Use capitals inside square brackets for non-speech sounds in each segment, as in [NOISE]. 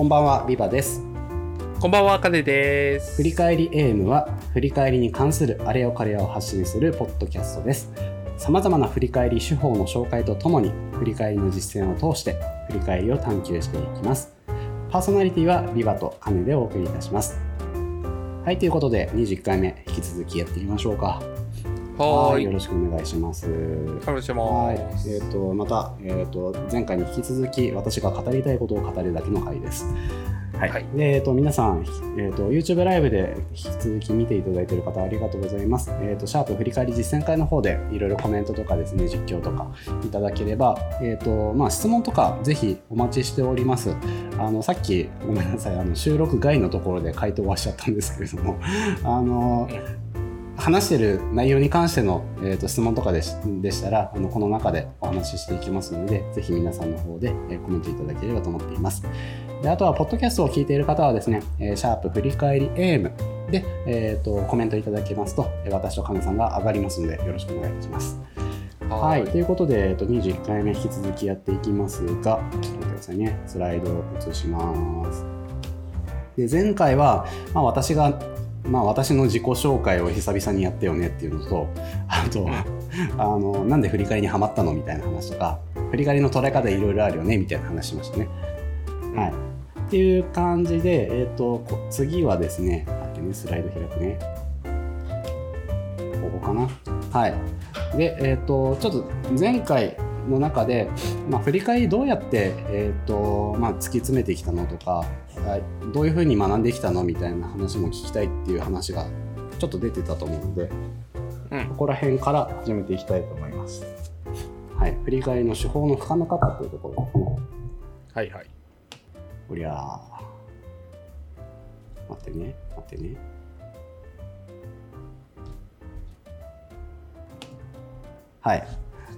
こんばんは、ビバです。こんばんは、かねです。振り返り AM は、振り返りに関するあれよかれやを発信するポッドキャストです。様々な振り返り手法の紹介とともに、振り返りの実践を通して、振り返りを探求していきます。パーソナリティはビバとカネでお送りいたします。はい、ということで、21回目、引き続きやっていきましょうか。はーい。よろしくお願いします。はい。えっ、とまたえっ、と前回に引き続き私が語りたいことを語るだけの回です。はい。はいでえっ、と皆さんえっ、と YouTube ライブで引き続き見ていただいている方ありがとうございます。えっ、とシャープ振り返り実践会の方でいろいろコメントとかですね実況とかいただければえっ、とまあ質問とかぜひお待ちしております。あのさっきごめんなさいあの収録外のところで回答はしちゃったんですけれどもあの。話してる内容に関しての、えー、と質問とかでしでしたらあのこの中でお話ししていきますのでぜひ皆さんの方で、えーコメントいただければと思っていますであとはポッドキャストを聞いている方はですね、えーシャープ振り返り AM で、えー、とコメントいただけますとえー私とカネさんが上がりますのでよろしくお願いいたしますはい、ということで、えっと、21回目引き続きやっていきますが、ちょっと待ってくださいね。スライドを移します。で前回は、まあ、私が、まあ、私の自己紹介を久々にやったよねっていうのと、あと、あの、なんで振り返りにはまったのみたいな話とか、振り返りの捉え方いろいろあるよねみたいな話しましたね。はい。っていう感じで、えっ、と、こ次はですね、待ってね、スライド開くね。ここかな。はい。で、えっ、と、ちょっと前回の中で、まあ、振り返りどうやって、えっ、と、まあ、突き詰めてきたのとか、はいどういうふうに学んできたのみたいな話も聞きたいっていう話がちょっと出てたと思うので、うんここら辺から始めていきたいと思います。はい。振り返りの手法の深め方というところですね。はいはい。おりゃー。待ってね、待ってね。はい。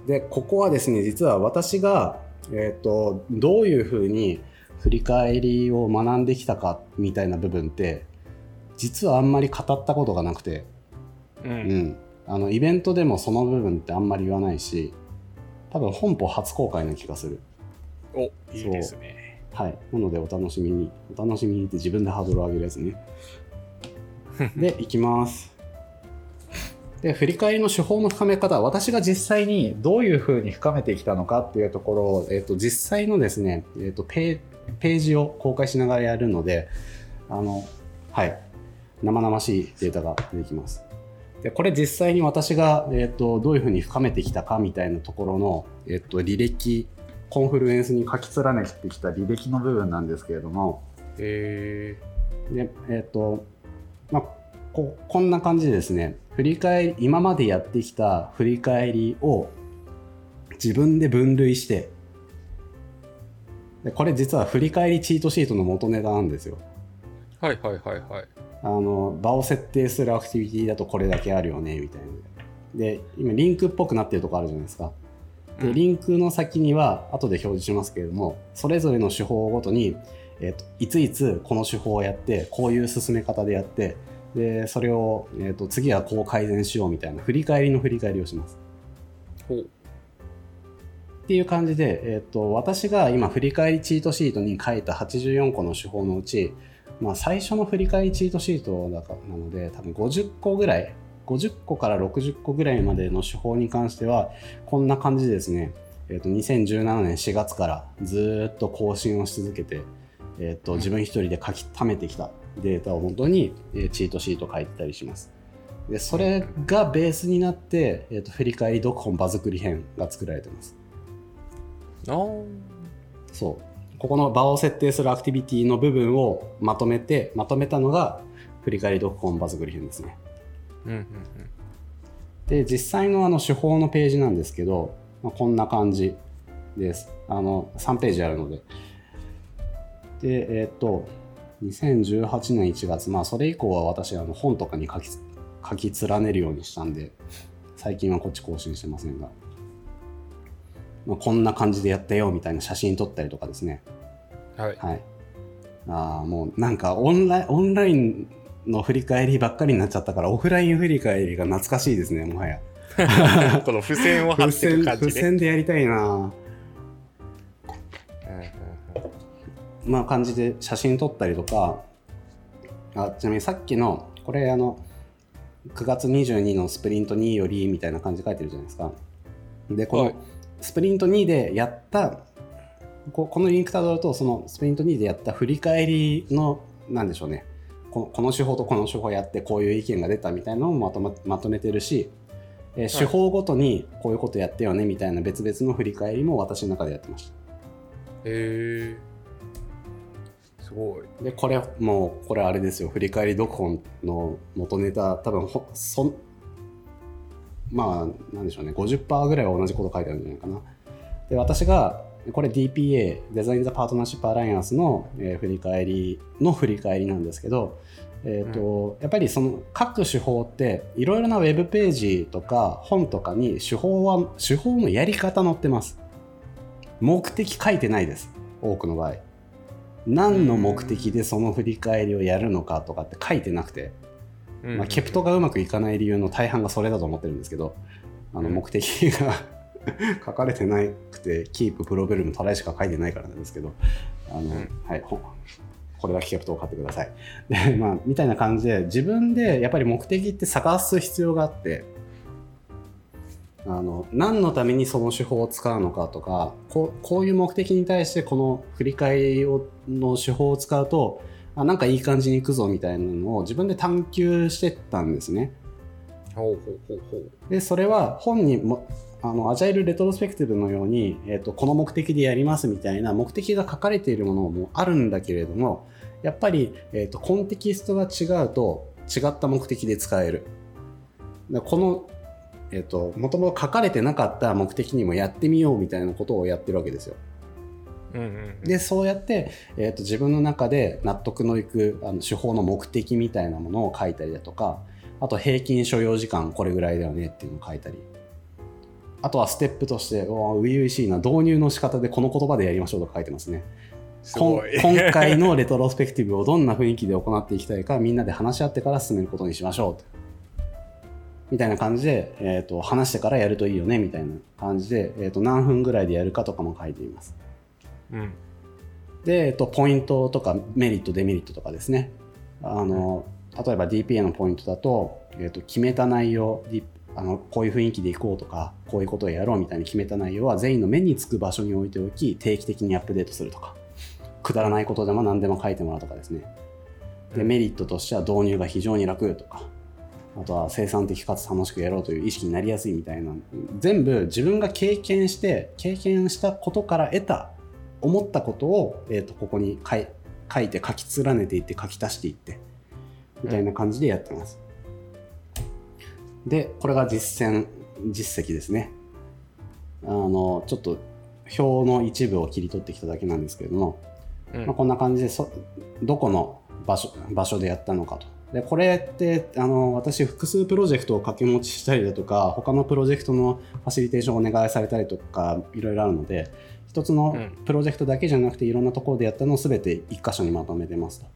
で、ここはですね、実は私が、えっ、と、どういうふうに振り返りを学んできたかみたいな部分って、実はあんまり語ったことがなくて、う。うんん。あの、イベントでもその部分ってあんまり言わないし、多分本邦初公開な気がする。お、いいですね。はい。なので、お楽しみに。お楽しみにって自分でハードルを上げるやつね。で、いきます。で、振り返りの手法の深め方、私が実際にどういうふうに深めてきたのかっていうところを、えっ、と、実際のですね、えっ、とペー、ページを公開しながらやるので、あの、はい。生々しいデータが出てきます。で、これ実際に私が、えっ、と、どういうふうに深めてきたかみたいなところの、えっ、と、履歴、コンフルエンスに書き連ねてきた履歴の部分なんですけれども、えでえっ、と、まあ、ここんな感じでですね、振り返り、今までやってきた振り返りを自分で分類して、でこれ実は振り返りチートシートの元ネタなんですよ。ー、はいはいはいはい。あの、場を設定するアクティビティだとこれだけあるよね、みたいな。で、今リンクっぽくなってるとこあるじゃないですか。でうんリンクの先には後で表示しますけれどもそれぞれの手法ごとに、えっといついつこの手法をやってこういう進め方でやってでそれを、えっと次はこう改善しようみたいな振り返りの振り返りをします。ほう。っていう感じで、えっと私が今振り返りチートシートに書いた84個の手法のうち、まあ、最初の振り返りチートシートだかなので多分50個ぐらい50個から60個ぐらいまでの手法に関してはこんな感じでですね、えっと2017年4月からずーっと更新をし続けて、えっと自分一人で書き溜めてきたデータをもとに、えーチートシートを書いてたりしますでそれがベースになって、えっと振り返り読本場作り編が作られてますそう。ここの場を設定するアクティビティの部分をまとめて、まとめたのが、振り返り読本場作り編ですね。うんうんで、実際のあの手法のページなんですけど、まあ、こんな感じです。あの、3ページあるので。で、えーっと、2018年1月、まあ、それ以降は私、あの本とかに書き書き連ねるようにしたんで、最近はこっち更新してませんが、まあ、こんな感じでやったよみたいな写真撮ったりとかですね。うん。はい。はい。ああ、もうなんかオンライン、オンラインの振り返りばっかりになっちゃったから、オフライン振り返りが懐かしいですね、もはや。[LAUGHS] この付箋を貼っていく感じね。付箋でやりたいなまあ、感じで写真撮ったりとか。あちなみにさっきのこれあの9月22のスプリント2よりみたいな感じで書いてるじゃないですか。でこのはい。スプリント2でやったここのリンクたどるとそのスプリント2でやった振り返りのなんでしょうね。このこの手法とこの手法やってこういう意見が出たみたいなのをまとままとめてるし、えー手法ごとにこういうことやってよねみたいな別々の振り返りも私の中でやってました。へえすごい。でこれもうこれあれですよ。振り返り読本の元ネタ。多分ほそんまあなんでしょうね。50%ぐらいは同じこと書いてあるんじゃないかな。で私がこれ DPA デザイン・ザ・パートナーシップ・アライアンスの、えー振り返りの振り返りなんですけど、えーとやっぱりその各手法っていろいろなウェブページとか本とかに手法は手法のやり方載ってます。目的書いてないです。多くの場合何の目的でその振り返りをやるのかとかって書いてなくて、うん。まあ、 KPT がうまくいかない理由の大半がそれだと思ってるんですけどあのうん。目的が [LAUGHS] 書かれてなくて Keep Problem Try しか書いてないからなんですけどあの、ん。はいほこれだけ KPT を書いてください。で、まあ、みたいな感じで自分でやっぱり目的って探す必要があってあの何のためにその手法を使うのかとかこうこういう目的に対してこの振り返りをの手法を使うとあなんかいい感じにいくぞみたいなのを自分で探求してったんですね。ほうほうほうほうでそれは本にもあのアジャイルレトロスペクティブのように、えー、とこの目的でやりますみたいな目的が書かれているものもあるんだけれどもやっぱり、えー、とコンテキストが違うと違った目的で使える。でこのえっ、ともともと書かれてなかった目的にもやってみようみたいなことをやってるわけですよ。うんうんでそうやって、えー、と自分の中で納得のいくあの手法の目的みたいなものを書いたりだとかあと平均所要時間これぐらいだよねっていうのを書いたり。あとはステップとして初々しいな導入の仕方でこの言葉でやりましょうとか書いてますね。す [LAUGHS] 今回のレトロスペクティブをどんな雰囲気で行っていきたいかみんなで話し合ってから進めることにしましょうとみたいな感じで、えー、と話してからやるといいよねみたいな感じで、えー、と何分ぐらいでやるかとかも書いています。うん。で、えっと、ポイントとかメリットデメリットとかですね。あの例えば DPA のポイントだと,、えっと決めた内容あのこういう雰囲気でいこうとかこういうことをやろうみたいに決めた内容は全員の目につく場所に置いておき定期的にアップデートするとかくだらないことでも何でも書いてもらうとかですね。でうん。メリットとしては導入が非常に楽とかあとは生産的かつ楽しくやろうという意識になりやすいみたいな全部自分が経験して経験したことから得た思ったことを、えー、とここに書い書いて書き連ねていって書き足していってみたいな感じでやってます。でこれが実践実績ですね。あのちょっと表の一部を切り取ってきただけなんですけれども、うんまあ、こんな感じでそどこの場所場所でやったのかと。でこれってあの私複数プロジェクトを掛け持ちしたりだとか他のプロジェクトのファシリテーションをお願いされたりとかいろいろあるので一つのうん。プロジェクトだけじゃなくていろんなところでやったのを全て一箇所にまとめてますと。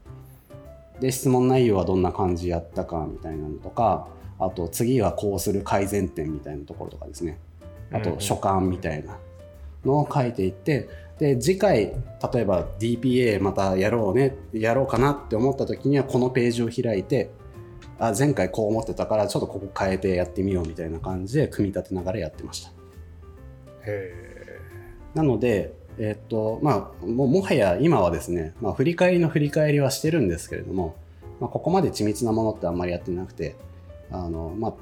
で質問内容はどんな感じやったかみたいなのとかあと次はこうする改善点みたいなところとかですね。あと書簡みたいなのを書いていってで次回例えば DPA またやろうねやろうかなって思った時にはこのページを開いてあ前回こう思ってたからちょっとここ変えてやってみようみたいな感じで組み立てながらやってました。へなのでえっとまあももはや今はですね、まあ、振り返りの振り返りはしてるんですけれども、まあ、ここまで緻密なものってあんまりやってなくてあのまあ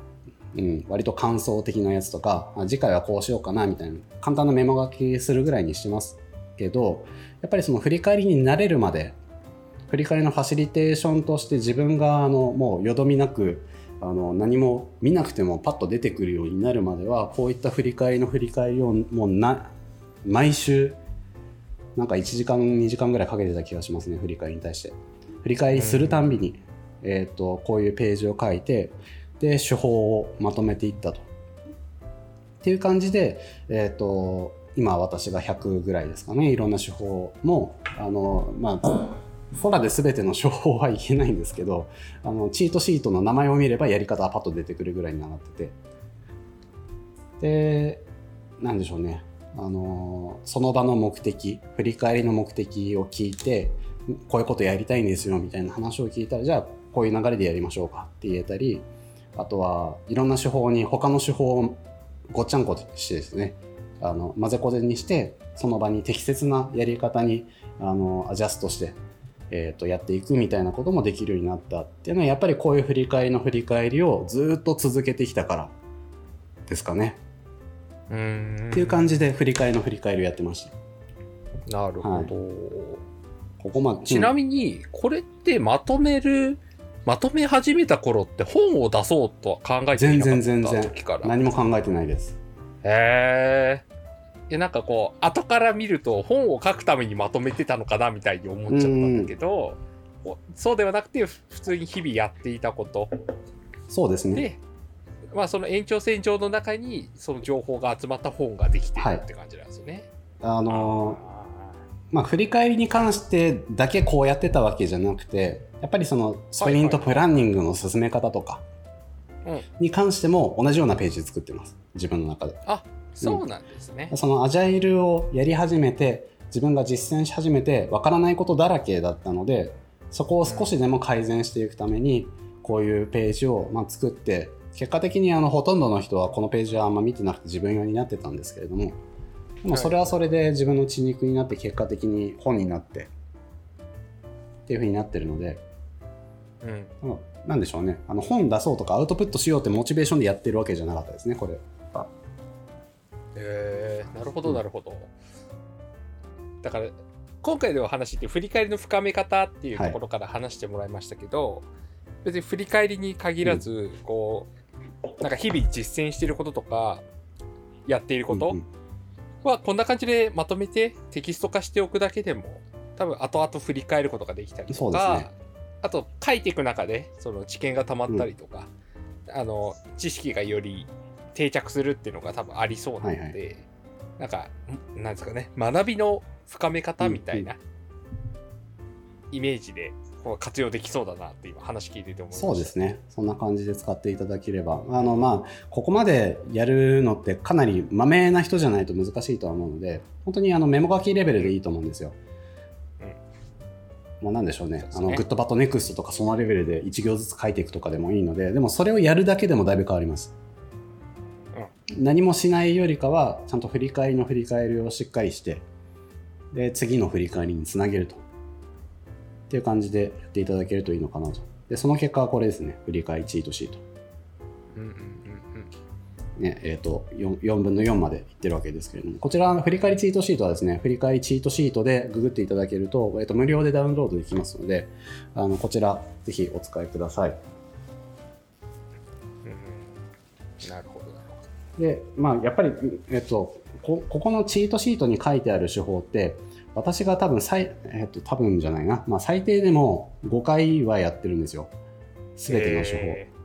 うん、割と感想的なやつとかあ次回はこうしようかなみたいな簡単なメモ書きするぐらいにしてますけどやっぱりその振り返りに慣れるまで振り返りのファシリテーションとして自分があのもうよどみなくあの何も見なくてもパッと出てくるようになるまではこういった振り返りの振り返りをもうな毎週なんか1時間2時間ぐらいかけてた気がしますね振り返りに対して振り返りするたんびに、えー、とこういうページを書いてで手法をまとめていったと。っていう感じで、えー、と今私が100ぐらいですかね。いろんな手法もあの、まあ、フォラで全ての手法はいけないんですけどあのチートシートの名前を見ればやり方はパッと出てくるぐらいになってて。でなんでしょうね。あのその場の目的振り返りの目的を聞いてこういうことやりたいんですよみたいな話を聞いたらじゃあこういう流れでやりましょうかって言えたりあとはいろんな手法に他の手法をごっちゃんこしてですね。あの混ぜこぜにしてその場に適切なやり方にあのアジャストして、えー、とやっていくみたいなこともできるようになったっていうのはやっぱりこういう振り返りの振り返りをずっと続けてきたからですかね。うーんっていう感じで振り返りの振り返りをやってました。なるほど、ここまでちなみにこれってまとめるまとめ始めた頃って本を出そうとは考えていなか全然全然った時から何も考えてないです。へえいやなんかこう後から見ると本を書くためにまとめてたのかなみたいに思っちゃったんだけど、おそうではなくてふ普通に日々やっていたこと。そうですね。で、まあ、その延長線上の中にその情報が集まった本ができてるはい。って感じなんですよね。あのーまあ、振り返りに関してだけこうやってたわけじゃなくてやっぱりそのスプリントプランニングの進め方とかうんに関しても同じようなページ作ってます。自分の中で。あそうなんですね。そのアジャイルをやり始めて自分が実践し始めてわからないことだらけだったのでそこを少しでも改善していくためにこういうページをまあ作って結果的にあのほとんどの人はこのページはあんま見てなくて自分用になってたんですけれどもでもそれはそれで自分の血肉になって結果的に本になってっていう風になってるのでうん。うんなんでしょうね。あの本出そうとかアウトプットしようってモチベーションでやってるわけじゃなかったですねこれは。へえなるほうん。どなるほど。だから今回のお話って振り返りの深め方っていうところから話してもらいましたけど、別に振り返りに限らず、こうなんか日々実践していることとかやっていることうんうん。はこんな感じでまとめてテキスト化しておくだけでも多分後々振り返ることができたりとか、そうですねあと書いていく中でその知見がたまったりとか、あの知識がより定着するっていうのが多分ありそうなので、はいなんかんなんですかね学びの深め方みたいなイメージでこう活用できそうだなって今話聞いてて思いまそうですね。そんな感じで使っていただければ。あの、まあ、ここまでやるのってかなりまめな人じゃないと難しいとは思うので、本当にあのメモ書きレベルでいいと思うんですよ。うんもうなんでしょうね。ね。あの Good Bad Next とかそのレベルで1行ずつ書いていくとかでもいいのででもそれをやるだけでもだいぶ変わります、何もしないよりかはちゃんと振り返りの振り返りをしっかりしてで次の振り返りにつなげると。っていう感じでやっていただけるといいのかなと。でその結果はこれですね。振り返りチートシート。うんうんうんねえー、と 4, 4分の4までいってるわけですけれども、こちら、振り返りチートシートはですね、振り返りチートシートでググっていただけると、えー、と無料でダウンロードできますので、あのこちら、ぜひお使いください。うんうんなるほどなるほで、まあ、やっぱり、えっと、こここのチートシートに書いてある手法って、私が多分最、えっと、多分じゃないな、まあ、最低でも5回はやってるんですよ。すべての手法。へー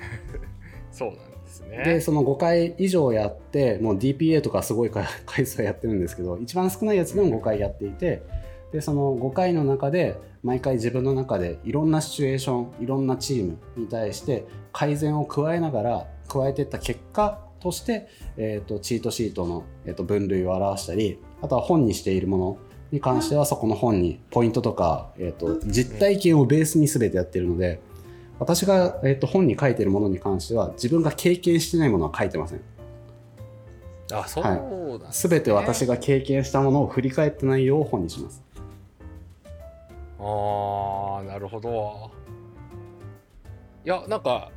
[LAUGHS] そうなんね。でその5回以上やってもう DPA とかすごい回回数はやってるんですけど一番少ないやつでも5回やっていてでその5回の中で毎回自分の中でいろんなシチュエーションいろんなチームに対して改善を加えながら加えていった結果として、えー、とチートシートの、えー、と分類を表したりあとは本にしているものに関してはそこの本にポイントとか、えー、と実体験をベースに全てやってるので私が、えー、と本に書いてるものに関しては自分が経験してないものは書いてません。あそうなんですね。全て私が経験したものを振り返った内容を本にします。ああなるほど。いやなんか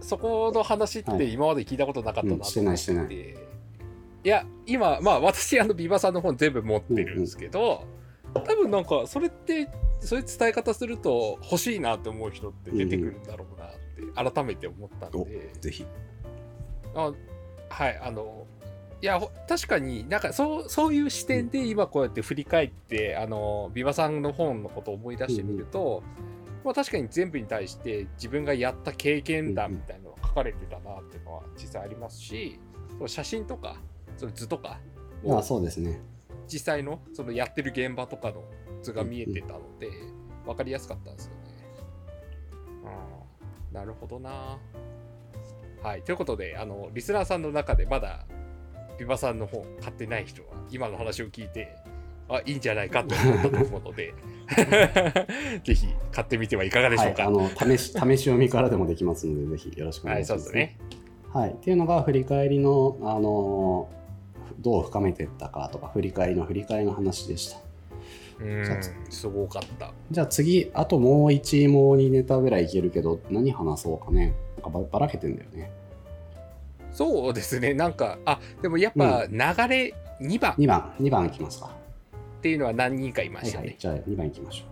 そこの話っはい。て今まで聞いたことなかったなうんしてないしてない。いや今まあ私あのビバさんの本全部持ってるんですけど、多分なんかそれってそういう伝え方すると欲しいなって思う人って出てくるんだろうなって改めて思ったんで、ぜひ。あはいあのいやほ確かになんかそうそういう視点で今こうやって振り返ってあのビバさんの本のことを思い出してみると、まあ、確かに全部に対して自分がやった経験談みたいなのが書かれてたなっていうのは実際ありますしその写真とかその図とかあもそうですね実際のそのやってる現場とかの図が見えてたので分かりやすかったんですよね。うん、なるほどな。はい、ということであのリスナーさんの中でまだビバさんの本買ってない人は今の話を聞いてあいいんじゃないかと思ったと思うので [LAUGHS] ぜひ買ってみてはいかがでしょうか。はい、あの試し [LAUGHS] 試し読みからでもできますのでぜひよろしくお願いします、はい、そうですね。はい、っていうのが振り返りのあのどう深めていったかとか振り返りの振り返りの話でした。うん。すごかった。じゃあ次あともう1もう2ネタぐらいいけるけど何話そうかね。なんかばらけてんだよね。そうですね。なんかあでもやっぱ流れ2番、うん、2番。2番いきますか。っていうのは何人かいましたね、はいはい、じゃあ2番いきましょ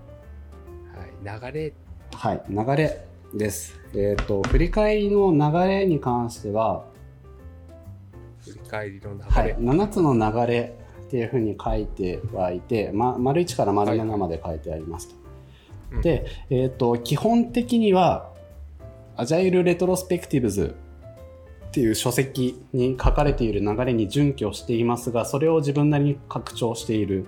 う。はい。流れ。はい。流れです。えっ、ー、と振り返りの流れに関しては振り返りの流れ、はい、7つの流れっていうふうに書いてはいて、ま、丸1から丸7まで書いてありますと。はい、で、えーと、基本的には「アジャイル・レトロスペクティブズ」っていう書籍に書かれている流れに準拠していますがそれを自分なりに拡張している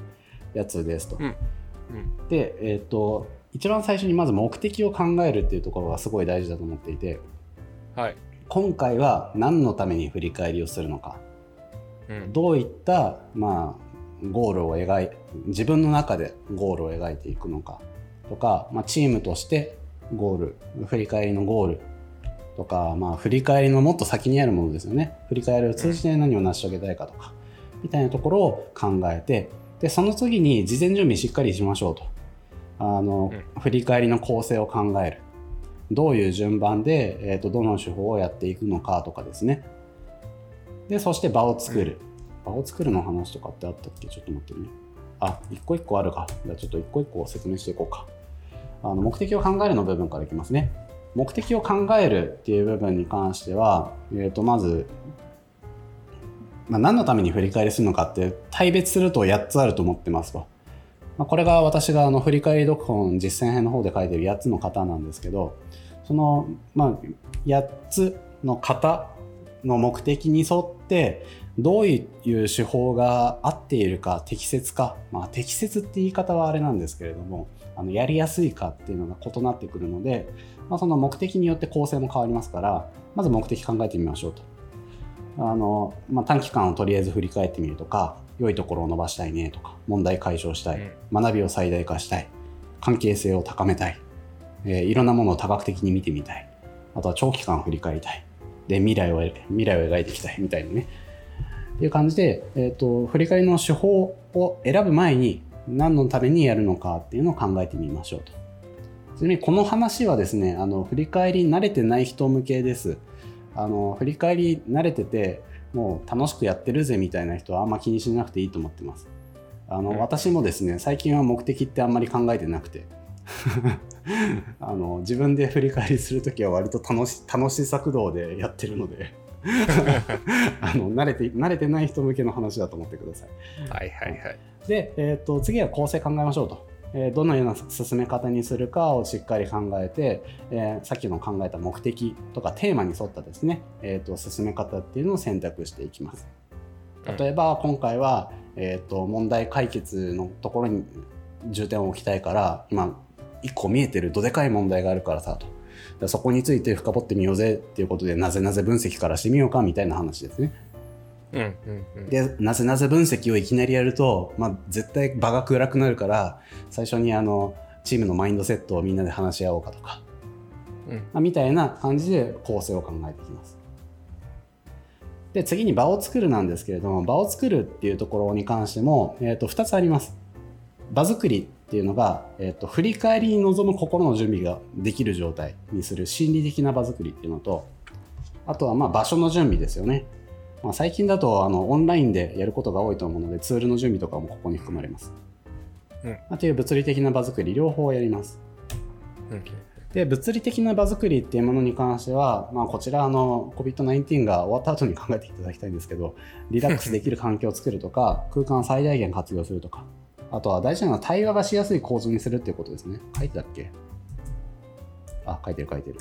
やつですと。うん。うん、で、えーと、一番最初にまず目的を考えるっていうところがすごい大事だと思っていて、はい、今回は何のために振り返りをするのか。どういった、まあ、ゴールを描い自分の中でゴールを描いていくのか。とか、まあ、チームとしてゴール振り返りのゴールとか、まあ、振り返りのもっと先にあるものですよね。振り返りを通じて何を成し遂げたいかとか、みたいなところを考えてでその次に事前準備しっかりしましょうと。あの、うん、振り返りの構成を考えるどういう順番で、えーとどの手法をやっていくのかとかですねで、そして場を作る。場を作るの話とかってあったっけ？ちょっと待ってね。あ、一個一個あるか。じゃあちょっと一個一個説明していこうか。あの目的を考えるの部分からいきますね。目的を考えるっていう部分に関しては、えー、とまず、まあ、何のために振り返りするのかって大別すると8つあると思ってますと。まあ、これが私があの振り返り読本実践編の方で書いてる8つの型なんですけど、その、まあ、8つの型の目的に沿ってどういう手法が合っているか適切か、まあ、適切って言い方はあれなんですけれどもあのやりやすいかっていうのが異なってくるので、まあ、その目的によって構成も変わりますからまず目的考えてみましょうと。あの、まあ、短期間をとりあえず振り返ってみるとか良いところを伸ばしたいねとか問題解消したい、学びを最大化したい関係性を高めたい、えー、いろんなものを多角的に見てみたいあとは長期間振り返りたいで未来を未来を描いていきたいみたいなねっていう感じで、えーと、振り返りの手法を選ぶ前に何のためにやるのかっていうのを考えてみましょうと。ちなみにこの話はですねあの振り返り慣れてない人向けです。あの振り返り慣れててもう楽しくやってるぜみたいな人はあんま気にしなくていいと思ってます。あの、私もですね最近は目的ってあんまり考えてなくて [LAUGHS] あの自分で振り返りする時は割と楽し楽しさ駆動でやってるので [LAUGHS] あの慣れて慣れてない人向けの話だと思ってください。はいはいはい。で、えーと、次は構成考えましょうと。えー、どのような進め方にするかをしっかり考えて、えー、さっきの考えた目的とかテーマに沿ったですね、えーと、進め方っていうのを選択していきます。例えば今回は、えーと問題解決のところに重点を置きたいから今一個見えてるどでかい問題があるからさとそこについて深掘ってみようぜっていうことでなぜなぜ分析からしてみようかみたいな話ですね。うんうんうん、でなぜなぜ分析をいきなりやると、まあ、絶対場が暗くなるから最初にあのチームのマインドセットをみんなで話し合おうかとか、うんまあ、みたいな感じで構成を考えていきます。で次に場を作るなんですけれども場を作るっていうところに関しても、えー、と2つあります。場作りっていうのが、えーと、振り返りに臨む心の準備ができる状態にする心理的な場作りっていうのとあとはまあ場所の準備ですよね、まあ、最近だとあのオンラインでやることが多いと思うのでツールの準備とかもここに含まれます、うん、あという物理的な場作り両方やります、うん、で物理的な場作りっていうものに関しては、まあ、こちらの COVID-19 が終わった後に考えていただきたいんですけどリラックスできる環境を作るとか [LAUGHS] 空間を最大限活用するとかあとは大事なのは対話がしやすい構図にするっていうことですね。書いてたっけ？あ、書いてる書いてる。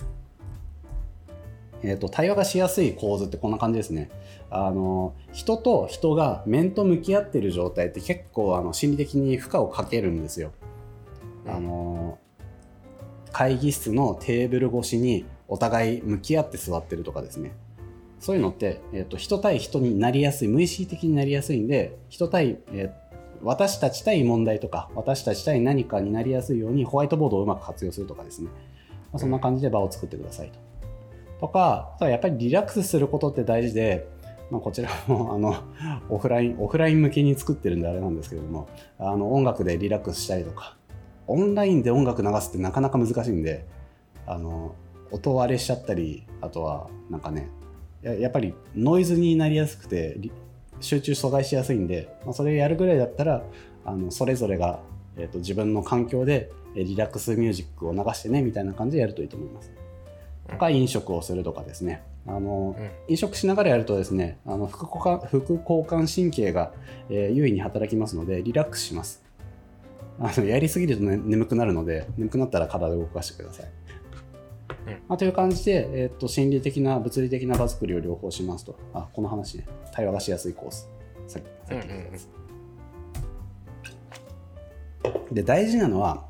えーと、対話がしやすい構図ってこんな感じですね。あの人と人が面と向き合ってる状態って結構あの心理的に負荷をかけるんですよ。あの会議室のテーブル越しにお互い向き合って座ってるとかですね。そういうのって、えー、と人対人になりやすい無意識的になりやすいんで人対、えー私たち対問題とか私たち対何かになりやすいようにホワイトボードをうまく活用するとかですね、まあ、そんな感じで場を作ってくださいと。とかあとはやっぱりリラックスすることって大事で、まあ、こちらも [LAUGHS] あのオフラインオフライン向けに作ってるんであれなんですけれどもあの音楽でリラックスしたりとかオンラインで音楽流すってなかなか難しいんであの音割れしちゃったりあとはなんかねやっぱりノイズになりやすくて集中阻害しやすいんで、まあ、それやるぐらいだったらあのそれぞれが、えー、と自分の環境でリラックスミュージックを流してねみたいな感じでやるといいと思います。とか飲食をするとかですね。あの、うん。飲食しながらやるとですねあの副交感副交感神経が、えー優位に働きますのでリラックスします。あのやりすぎると、ね、眠くなるので眠くなったら体を動かしてください、うん。まあ、という感じで、えーっと心理的な物理的な場作りを両方しますと。あこの話ね対話がしやすいコース。さっき言ったやつ、で大事なのは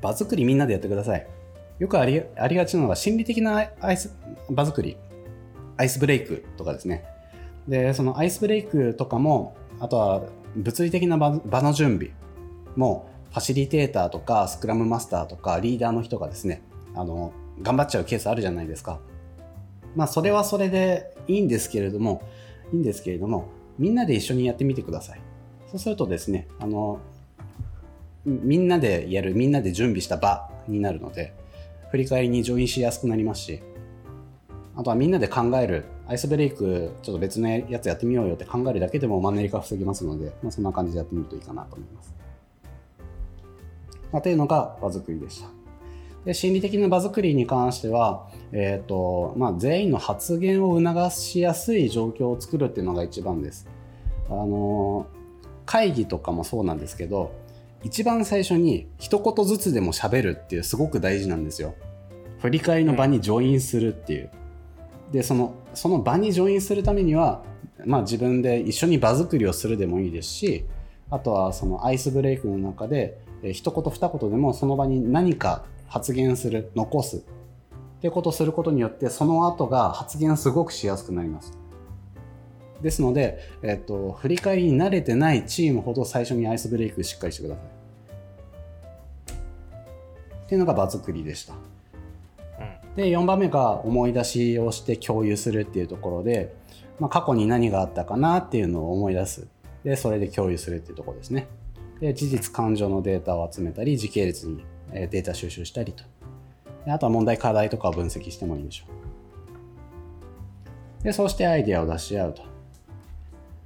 場作りみんなでやってくださいよくありありがちなのが心理的なアイス場作り。アイスブレイクとかですね。でそのアイスブレイクとかもあとは物理的な場の準備もファシリテーターとかスクラムマスターとかリーダーの人がですねあの頑張っちゃうケースあるじゃないですか。まあそれはそれでいいんですけれどもいいんですけれどもみんなで一緒にやってみてください。そうするとですねあのみんなでやるみんなで準備した場になるので振り返りにジョインしやすくなりますしあとはみんなで考えるアイスブレイクちょっと別のやつやってみようよって考えるだけでもマンネリ化防げますので、まあ、そんな感じでやってみるといいかなと思います。まあ、というのが場作りでした。で心理的な場作りに関しては、えーとまあ、全員の発言を促しやすい状況を作るっていうのが一番です。あの会議とかもそうなんですけど一番最初に一言ずつでも喋るっていうすごく大事なんですよ。振り返りの場にジョインするっていう。でそのその場にジョインするためには、まあ、自分で一緒に場作りをするでもいいですしあとはそのアイスブレイクの中で、えー一言二言でもその場に何か発言する残すってことをすることによってその後が発言すごくしやすくなります。ですので、えっと振り返りに慣れてないチームほど最初にアイスブレイクしっかりしてください。っていうのが場作りでした。で4番目が思い出しをして共有するっていうところで、まあ、過去に何があったかなっていうのを思い出す。でそれで共有するっていうところですね。で事実感情のデータを集めたり時系列にえーデータ収集したりと。であとは問題課題とかを分析してもいいでしょう。でそうしてアイデアを出し合うと。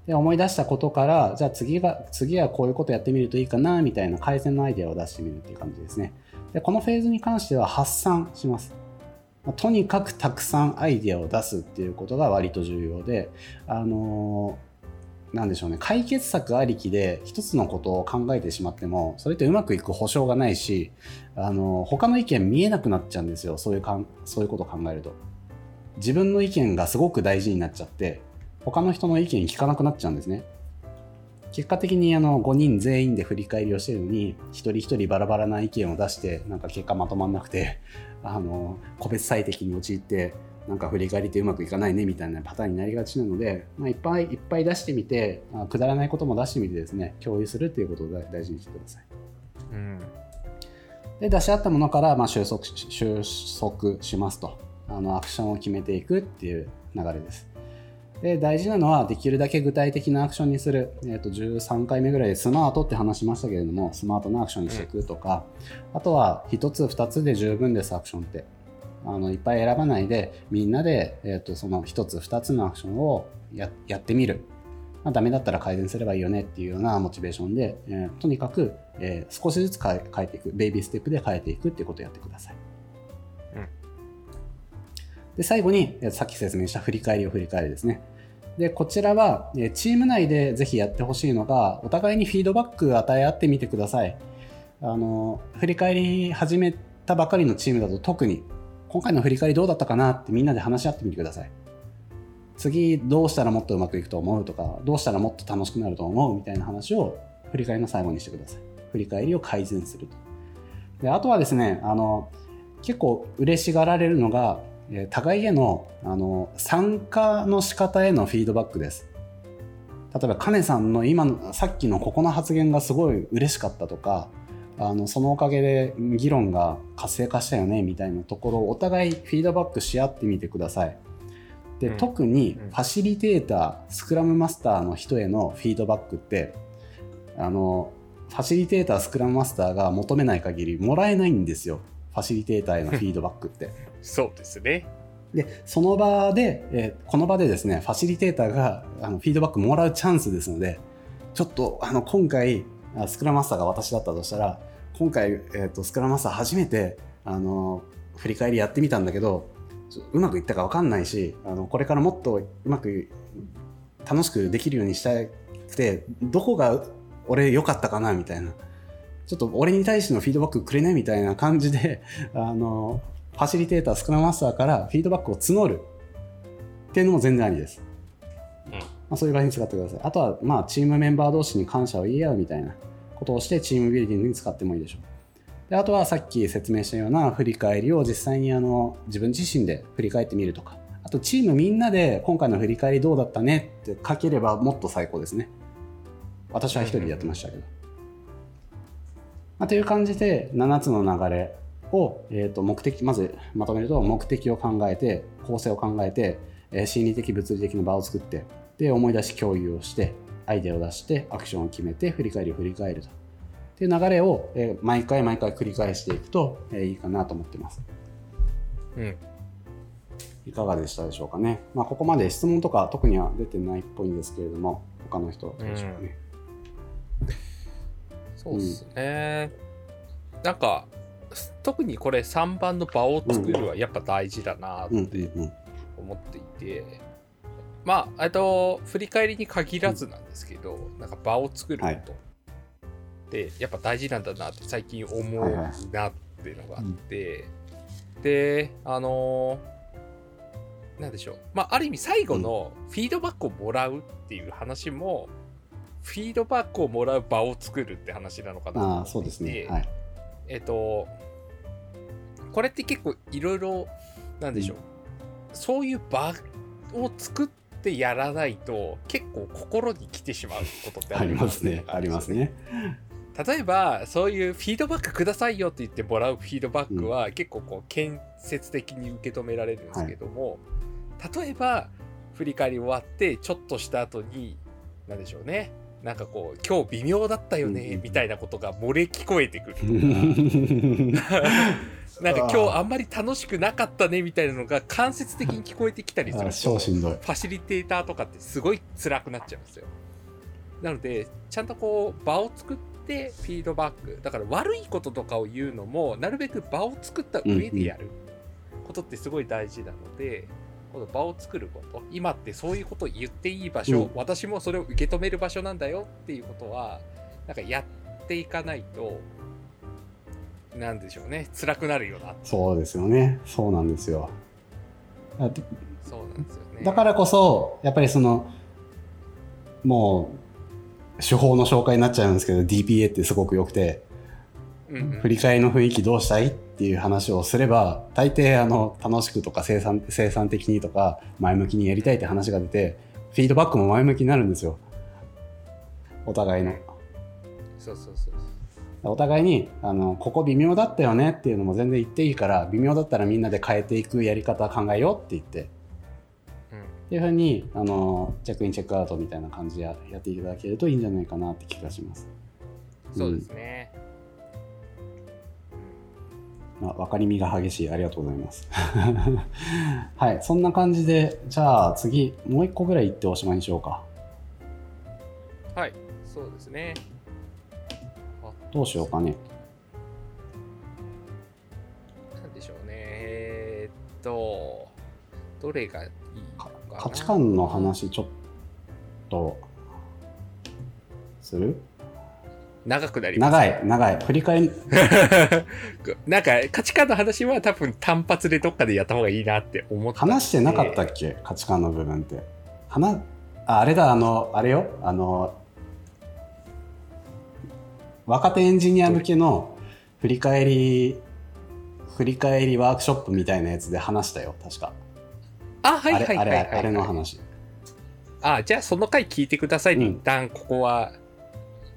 で思い出したことからじゃあ次が次はこういうことやってみるといいかなみたいな改善のアイデアを出してみるっていう感じですねでこのフェーズに関しては発散しますとにかくたくさんアイデアを出すっていうことが割と重要で、あのーなんでしょうね、解決策ありきで一つのことを考えてしまっても、それってうまくいく保証がないし、あの他の意見見えなくなっちゃうんですよ、そういうかんそういうことを考えると。自分の意見がすごく大事になっちゃって、他の人の意見聞かなくなっちゃうんですね。結果的にあの5人全員で振り返りをしてるのに一人一人バラバラな意見を出してなんか結果まとまんなくて [LAUGHS] あの個別最適に陥ってなんか振り返りってうまくいかないねみたいなパターンになりがちなので、まあ、いっぱいいっぱい出してみてあくだらないことも出してみてですね共有するっていうことを大大事にしてください。うんで出し合ったものからまあ収束し収束しますとあのアクションを決めていくっていう流れです。で大事なのはできるだけ具体的なアクションにする、えー、と13回目ぐらいでスマートって話しましたけれどもスマートなアクションにしていくとか、あとは1つ2つで十分ですアクションって。あのいっぱい選ばないでみんなで、えー、とその1つ2つのアクションをややってみる、まあ、ダメだったら改善すればいいよねっていうようなモチベーションで、えーとにかく、えー少しずつ変え変えていく。ベイビーステップで変えていくっていうことをやってください。で最後にさっき説明した振り返りを振り返りですね。でこちらはチーム内でぜひやってほしいのがお互いにフィードバック与え合ってみてください。あの振り返り始めたばかりのチームだと特に今回の振り返りどうだったかなってみんなで話し合ってみてください。次どうしたらもっとうまくいくと思うとかどうしたらもっと楽しくなると思うみたいな話を振り返りの最後にしてください。振り返りを改善すると。であとはですねあの結構嬉しがられるのがえー互いへのあの参加の仕方へのフィードバックです。例えば、カネさんの今の、さっきのここの発言がすごい嬉しかったとか、あのそのおかげで議論が活性化したよねみたいなところをお互いフィードバックし合ってみてください。で、うん特にうんファシリテーター、スクラムマスターの人へのフィードバックって、あの、ファシリテーター、スクラムマスターが求めない限りもらえないんですよ。ファシリテーターへのフィードバックって。そうですね。で、その場で、えーこの場でですね、ファシリテーターがあのフィードバックもらうチャンスですので、ちょっとあの今回、スクラムマスターが私だったとしたら、今回、えーとスクラムマスター初めてあの振り返りやってみたんだけど、うまくいったか分かんないし、あのこれからもっとうまく楽しくできるようにしたくて、どこが俺良かったかなみたいな。ちょっと俺に対してのフィードバックくれねみたいな感じで、あの、ファシリテーター、スクラムマスターからフィードバックを募るっていうのも全然ありです。うんまあ、そういう場合に使ってください。あとは、まあ、チームメンバー同士に感謝を言い合うみたいなことをして、チームビルディングに使ってもいいでしょう。であとは、さっき説明したような振り返りを実際にあの自分自身で振り返ってみるとか、あと、チームみんなで今回の振り返りどうだったね？って書ければもっと最高ですね。私は一人でやってましたけど。まあ、という感じで、7つの流れを、えー、と目的、まずまとめると、目的を考えて、構成を考えて、えー心理的、物理的な場を作って、で、思い出し共有をして、アイデアを出して、アクションを決めて、振り返りを振り返ると。っていう流れを、えー毎回毎回繰り返していくと、えーいいかなと思ってます。うん。いかがでしたでしょうかね。まあ、ここまで質問とか特には出てないっぽいんですけれども、他の人どうでしょうかね。そうっすね。なんか、特にこれ3番の場を作るはやっぱ大事だなっうん、うんて、うん。思っていて、まあ、えっと、振り返りに限らずなんですけど、なんか場を作ることはいってやっぱ大事なんだなって最近思うはいはいなっていうのがあって、で、あのなんでしょう、まあ、ある意味最後のフィードバックをもらうっていう話も、フィードバックをもらう場を作るって話なのかなと思っていてそうですね。はい。えっと、これって結構いろいろ、なんでしょう、そういう場を作ってやらないと、結構心に来てしまうことってありますね。あります。ね。例えば、そういうフィードバックくださいよって言ってもらうフィードバックは、結構こう建設的に受け止められるんですけども、例えば、振り返り終わって、ちょっとした後に、なんでしょうね。なんかこう、今日微妙だったよね、うんみたいなことが漏れ聞こえてくる。[LAUGHS] なんか今日あんまり楽しくなかったねみたいなのが間接的に聞こえてきたりするあと超しんどい。ファシリテーターとかってすごい辛くなっちゃうんですよ。なのでちゃんとこう場を作ってフィードバックだから悪いこととかを言うのもなるべく場を作った上でやることってすごい大事なので、場を作ること今ってそういうことを言っていい場所、うん私もそれを受け止める場所なんだよっていうことはなんかやっていかないとなんでしょうね辛くなるよなそうですよね。そうなんですよ。そうなんですよね。だからこそ、やっぱりその、もう、手法の紹介になっちゃうんですけど、DPA ってすごく良くて、うんうん振り返りの雰囲気どうしたいっていう話をすれば、大抵あの楽しくとか生産生産的にとか前向きにやりたいって話が出て、フィードバックも前向きになるんですよ。お互いの。そうそうそうお互いにあのここ微妙だったよねっていうのも全然言っていいから微妙だったらみんなで変えていくやり方考えようって言ってうんっていうふうにあのチェックインチェックアウトみたいな感じでややっていただけるといいんじゃないかなって気がします。そうですね。まあ、分かりみが激しいありがとうございます。[LAUGHS] はいそんな感じでじゃあ次もう一個ぐらい言っておしまいにしようか。はい、そうですね。あどうしようかね。なんでしょうね。えーっと、どれがいいのかな？価値観の話ちょっとする？長くなります。長い長い。振り返り [LAUGHS] なんか価値観の話は多分単発でどっかでやった方がいいなって思った話してなかったっっけ？価値観の部分って。話ああれだあのあれよ。あの若手エンジニア向けの振り返り振り返りワークショップみたいなやつで話したよ確か。あはいはいはいあれはい。あれの話。あじゃあその回聞いてください。ね、うん。一旦ここは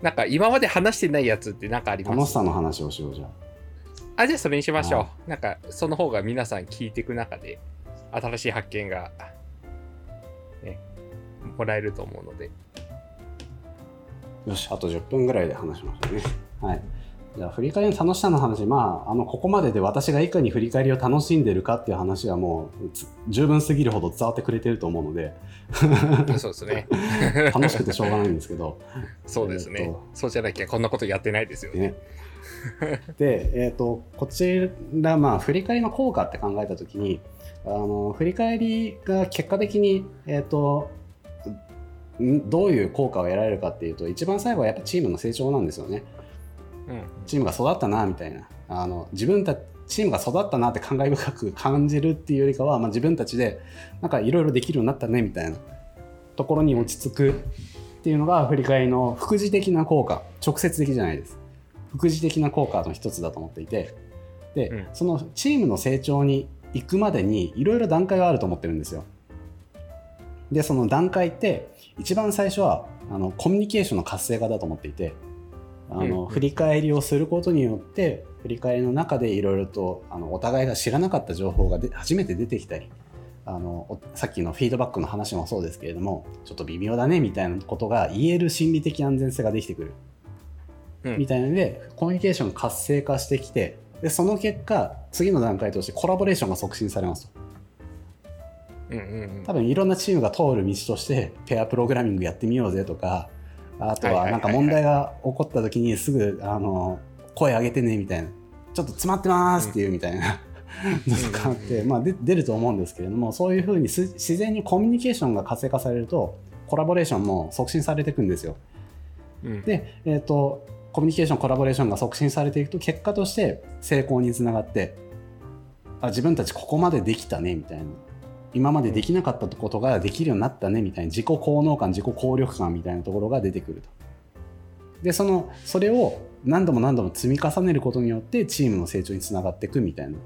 なんか今まで話してないやつってなんかあります？楽しさの話をしようじゃあ。あじゃあそれにしましょはうなんかその方が皆さん聞いていく中で新しい発見がねもらえると思うので。よしあと10分ぐらいで話しましょうね。はいじゃあ振り返りの楽しさの話まああのここまでで私がいかに振り返りを楽しんでるかっていう話はもうつ十分すぎるほど伝わってくれてると思うので。そうですね。楽しくてしょうがないんですけど。そうですね、えーとそうじゃなきゃこんなことやってないですよね。ね。で、えー、とこちら、まあ、振り返りの効果って考えたときにあの振り返りが結果的に、えー、とんどういう効果を得られるかっていうと一番最後はやっぱチームの成長なんですよね。うん。チームが育ったなみたいな。あの自分たチームが育ったなって感慨深く感じるっていうよりかは、まあ、自分たちでなんかいろいろできるようになったねみたいな。ところに落ち着くっていうのが振り返りの副次的な効果。直接的じゃないです。副次的な効果の一つだと思っていて。で、うん。そのチームの成長に行くまでにいろいろ段階があると思ってるんですよ。でその段階って一番最初はあのコミュニケーションの活性化だと思っていてあの、振り返りをすることによって振り返りの中でいろいろとあのお互いが知らなかった情報がで初めて出てきたりあのおさっきのフィードバックの話もそうですけれどもちょっと微妙だねみたいなことが言える心理的安全性ができてくる、うん。みたいなのでコミュニケーションが活性化してきてでその結果次の段階としてコラボレーションが促進されますと。うんうんうん。多分いろんなチームが通る道としてペアプログラミングやってみようぜとかあとはなんか問題が起こった時にすぐあの声上げてねみたいな。ちょっと詰まってますっていうみたいなのとかあって、まあ、で出ると思うんですけれどもそういうふうにす自然にコミュニケーションが活性化されるとコラボレーションも促進されていくんですよ。うん。で、えー、とコミュニケーションコラボレーションが促進されていくと結果として成功につながってあ自分たちここまでできたねみたいな今までできなかったことができるようになったねみたいな自己効能感自己効力感みたいなところが出てくると。でそのそれを何度も何度も積み重ねることによってチームの成長につながっていくみたいな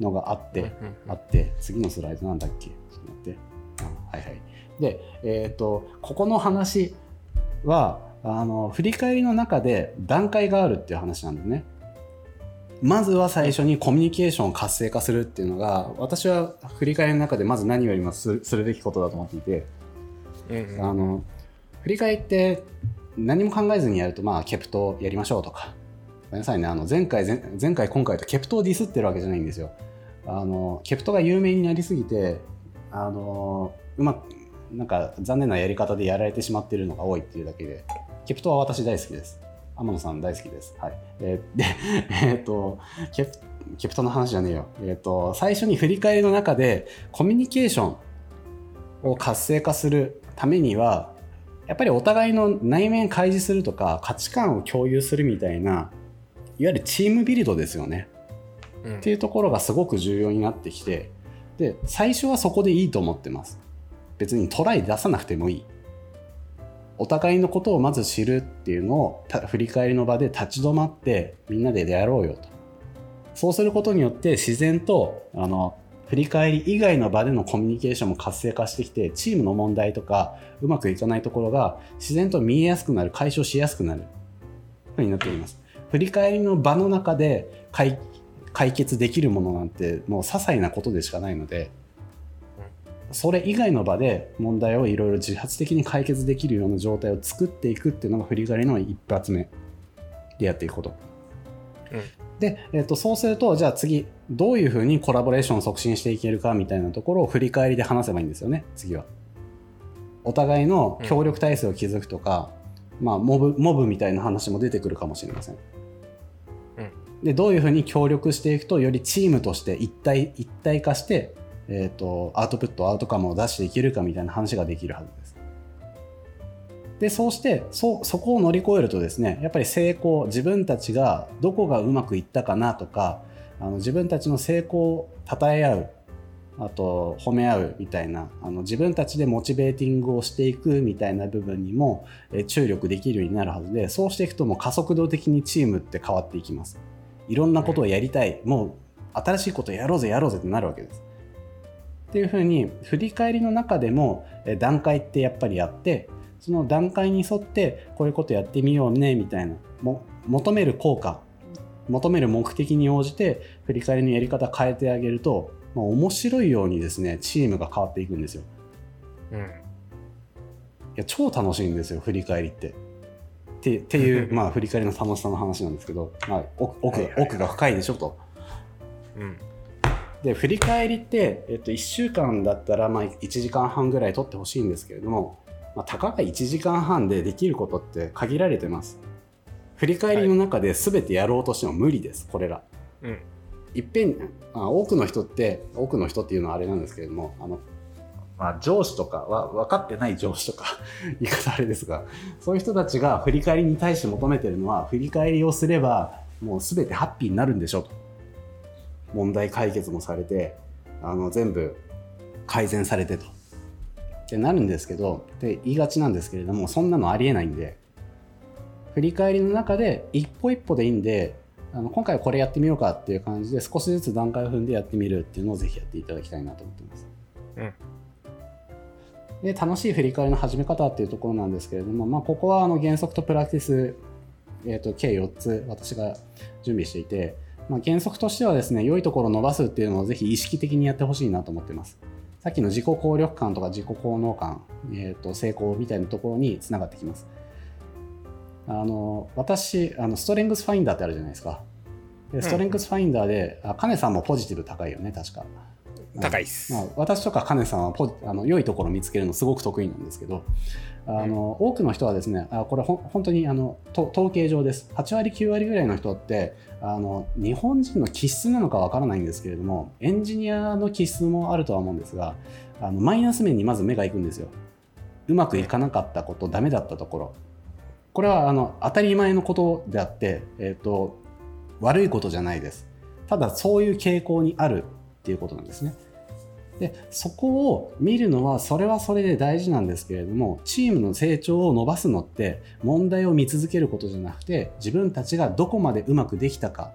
のがあって、あって次のスライドなんだっけ？ちょっと待って。あはいはい。でえっ、とここの話はあの振り返りの中で段階があるっていう話なんですねまずは最初にコミュニケーションを活性化するっていうのが私は振り返りの中でまず何よりもすするべきことだと思っていてうんうん。あの振り返って何も考えずにやるとまあ KPT やりましょうとか。ごめんなさいね。あの前回前前回今回と KPT をディスってるわけじゃないんですよ。あの KPT が有名になりすぎてあのうまくなんか残念なやり方でやられてしまっているのが多いっていうだけで KPT は私大好きです天野さん大好きです。はい。えーで [LAUGHS] えーっとケプ KPT の話じゃねえよ。えーっと最初に振り返りの中でコミュニケーションを活性化するためにはやっぱりお互いの内面開示するとか価値観を共有するみたいないわゆるチームビルドですよね。うん。っていうところがすごく重要になってきてで最初はそこでいいと思ってます。別にトライ出さなくてもいいお互いのことをまず知るっていうのを振り返りの場で立ち止まってみんなでやろうよと。そうすることによって自然とあの振り返り以外の場でのコミュニケーションも活性化してきてチームの問題とかうまくいかないところが自然と見えやすくなる解消しやすくなる。ふうになっています。振り返りの場の中で解解決できるものなんてもう些細なことでしかないのでそれ以外の場で問題をいろいろ自発的に解決できるような状態を作っていくっていうのが振り返りの一発目でやっていくこと。うんで、えっとそうするとじゃあ次どういうふうにコラボレーションを促進していけるかみたいなところを振り返りで話せばいいんですよね次は。お互いの協力体制を築くとか、まあ、モブモブみたいな話も出てくるかもしれません。でどういうふうに協力していくとよりチームとして一体一体化して、えー、とアウトプットアウトカムを出していけるかみたいな話ができるはずです。でそうしてそそこを乗り越えるとですねやっぱり成功自分たちがどこがうまくいったかなとかあの自分たちの成功を称え合うあと褒め合うみたいなあの自分たちでモチベーティングをしていくみたいな部分にもえ注力できるようになるはずでそうしていくともう加速度的にチームって変わっていきますいろんなことをやりたい、もう新しいことやろうぜやろうぜってなるわけです。っていうふうに振り返りの中でもえ段階ってやっぱりあってその段階に沿ってこういうことやってみようねみたいなも求める効果求める目的に応じて振り返りのやり方変えてあげると、まあ、面白いようにですねチームが変わっていくんですよ。うん。いや超楽しいんですよ振り返りって。ってっていう、[LAUGHS] まあ、振り返りの楽しさの話なんですけど、まあ、奥奥奥が深いでしょと。うん。で振り返りって、えっと、1週間だったらまあ1時間半ぐらい取ってほしいんですけれども、まあ、たかが1時間半でできることって限られてます。振り返りの中で全てやろうとしても無理ですこれら。うん。いっぺんあ多くの人って多くの人っていうのはあれなんですけれどもあの、まあ、上司とかは分かってない上司とか [LAUGHS] 言い方あれですがそういう人たちが振り返りに対して求めてるのは振り返りをすればもう全てハッピーになるんでしょと問題解決もされてあの全部改善されてとってなるんですけどで言いがちなんですけれどもそんなのありえないんで振り返りの中で一歩一歩でいいんであの今回はこれやってみようかっていう感じで少しずつ段階を踏んでやってみるっていうのをぜひやっていただきたいなと思ってます。で楽しい振り返りの始め方っていうところなんですけれども、まあ、ここはあの原則とプラクティス、えー、と計4つ私が準備していて、まあ、原則としてはですね良いところを伸ばすっていうのをぜひ意識的にやってほしいなと思ってます。さっきの自己効力感とか自己効能感、えー、と成功みたいなところにつながってきます。あの私あのストレングスファインダーってあるじゃないですか。でストレングスファインダーで、あカネさんもポジティブ高いよね確か。高いっす。まあ、私とかカネさんはポあの良いところを見つけるのすごく得意なんですけどあの、多くの人はですねあこれほん本当にあのと統計上です。8割9割ぐらいの人ってあの日本人の気質なのかわからないんですけれどもエンジニアの気質もあるとは思うんですがあのマイナス面にまず目がいくんですよ。うまくいかなかったことダメだったところ。これはあの当たり前のことであって、えー、と悪いことじゃないです。ただそういう傾向にあるっていうことなんですね。でそこを見るのはそれはそれで大事なんですけれどもチームの成長を伸ばすのって問題を見続けることじゃなくて自分たちがどこまでうまくできたか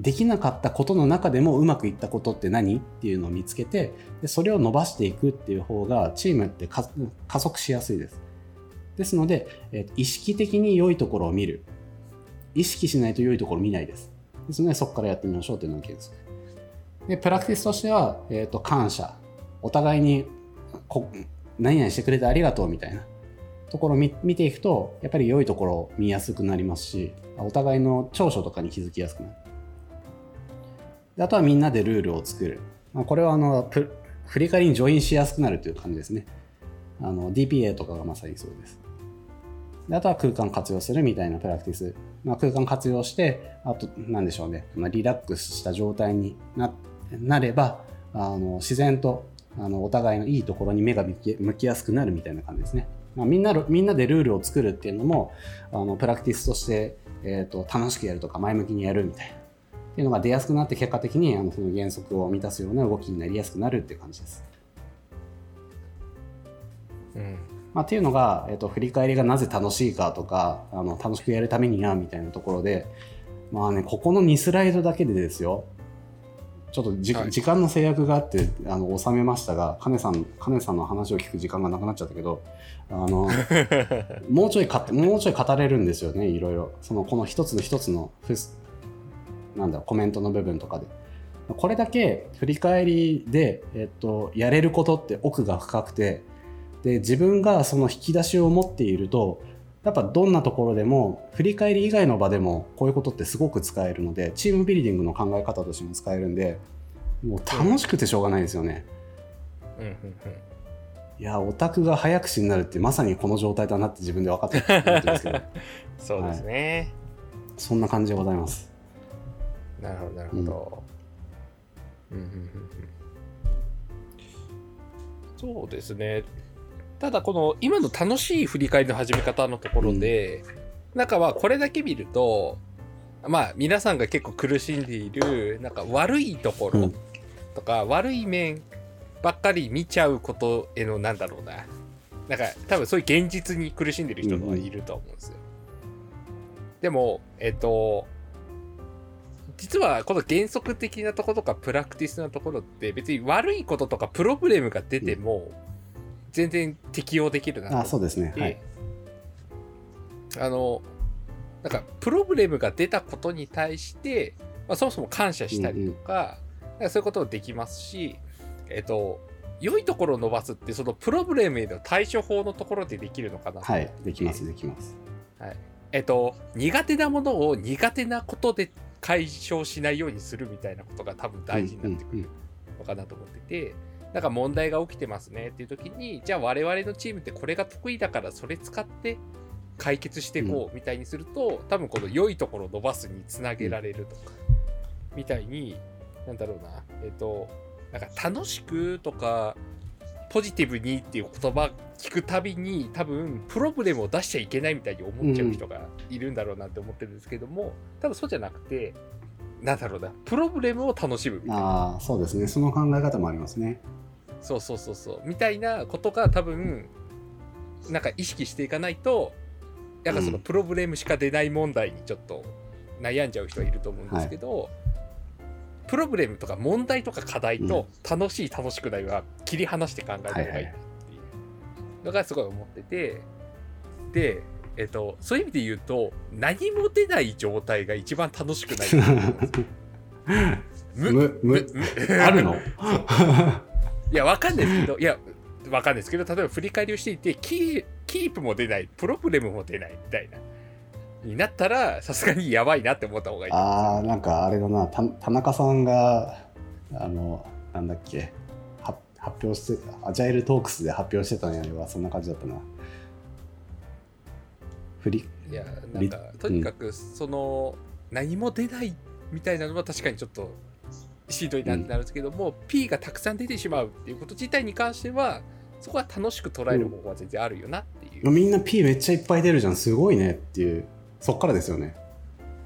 できなかったことの中でもうまくいったことって何？っていうのを見つけてでそれを伸ばしていくっていう方がチームって加速しやすいです。ですので、えー意識的に良いところを見る。意識しないと良いところを見ないです。ですのでそこからやってみましょうというのが原則でプラクティスとしては、えー、と感謝。お互いにこ何々してくれてありがとうみたいな。ところを見ていくとやっぱり良いところを見やすくなりますしお互いの長所とかに気づきやすくなる。あとはみんなでルールを作る、まあ、これはあのプ振り返りにジョインしやすくなるという感じですね。あの DPA とかがまさにそうです。であとは空間活用するみたいなプラクティス、まあ、空間活用してあと何でしょうね、まあ、リラックスした状態になっなればあの自然とあのお互いのいいところに目が向き向きやすくなるみたいな感じですね、まあ、みんなみんなでルールを作るっていうのもあのプラクティスとして、えー、と楽しくやるとか前向きにやるみたいな。っていうのが出やすくなって結果的にあのその原則を満たすような動きになりやすくなるっていう感じです。うん。まあ、っていうのが、えっと振り返りがなぜ楽しいかとかあの楽しくやるためにはみたいなところでまあねここの2スライドだけでですよちょっとじ、はい。時間の制約があってあの収めましたが金さん金さんの話を聞く時間がなくなっちゃったけどあの [LAUGHS] もうちょいかもうちょい語れるんですよねいろいろ。そのこの一つの一つのフスなんだコメントの部分とかで。これだけ振り返りで、えっと、やれることって奥が深くてで自分がその引き出しを持っているとやっぱどんなところでも振り返り以外の場でもこういうことってすごく使えるのでチームビルディングの考え方としても使えるんでもう楽しくてしょうがないですよね。うんうんいやオタクが早口になるってまさにこの状態だなって自分で分かってるんですけど [LAUGHS] そうですね。そんな感じでございます。なるほど、なるほど。うんうんうんうんそうですね。ただ、この今の楽しい振り返りの始め方のところで、なんかまあ、これだけ見ると、まあ、皆さんが結構苦しんでいる、なんか悪いところうんとか、悪い面ばっかり見ちゃうことへの、なんだろうな。なんか、多分そういう現実に苦しんでる人はいると思うんですよ。でも、えっと、実はこの原則的なところとかプラクティスなところって別に悪いこととかプロブレムが出ても全然適用できるなと。あそうですね。はい。あのなんかプロブレムが出たことに対して、まあ、そもそも感謝したりとか,、なんかそういうこともできますしえっと良いところを伸ばすってそのプロブレムへの対処法のところでできるのかなと。はい。できますできます。えっと、苦手なものを苦手なことで解消しないようにするみたいなことが多分大事になってくるのかなと思ってて、なんか問題が起きてますねっていう時に、じゃあ我々のチームってこれが得意だからそれ使って解決していこうみたいにすると、多分この良いところを伸ばすにつなげられるとか、みたいに、なんだろうな、えっと、なんか楽しくとか、ポジティブにっていう言葉聞くたびに多分プロブレムを出しちゃいけないみたいに思っちゃう人がいるんだろうなって思ってるんですけども、多分そうじゃなくてなんだろうなプロブレムを楽しむみたいな。ああそうですね。その考え方もありますね。そうそうそうそう。みたいなことが多分なんか意識していかないとなんかそのうん。プロブレムしか出ない問題にちょっと悩んじゃう人はいると思うんですけど、プロブレムとか問題とか課題と楽しい楽しくないは切り離して考えた方がいいなっていうのがすごい思っててで、えっと、そういう意味で言うと何も出ない状態が一番楽しくない [LAUGHS] あるの？[LAUGHS] いや、わかんないですけど、いや、わかんないですけど、例えば振り返りをしていて、キーキープも出ない、プロブレムも出ないみたいな、になったら、さすがにやばいなって思った方がいい。ああなんかあれだな。た田中さんがあのなんだっけは発表してアジャイルトークスで発表してたのやればそんな感じだったな振りいや、なんか、とにかく、その、何も出ないみたいなのは確かにちょっとしんどいなってなるんですけども、P がたくさん出てしまうっていうこと自体に関しては、そこは楽しく捉える方法は全然あるよなっていう。みんな P めっちゃいっぱい出るじゃんすごいねっていうそっからですよね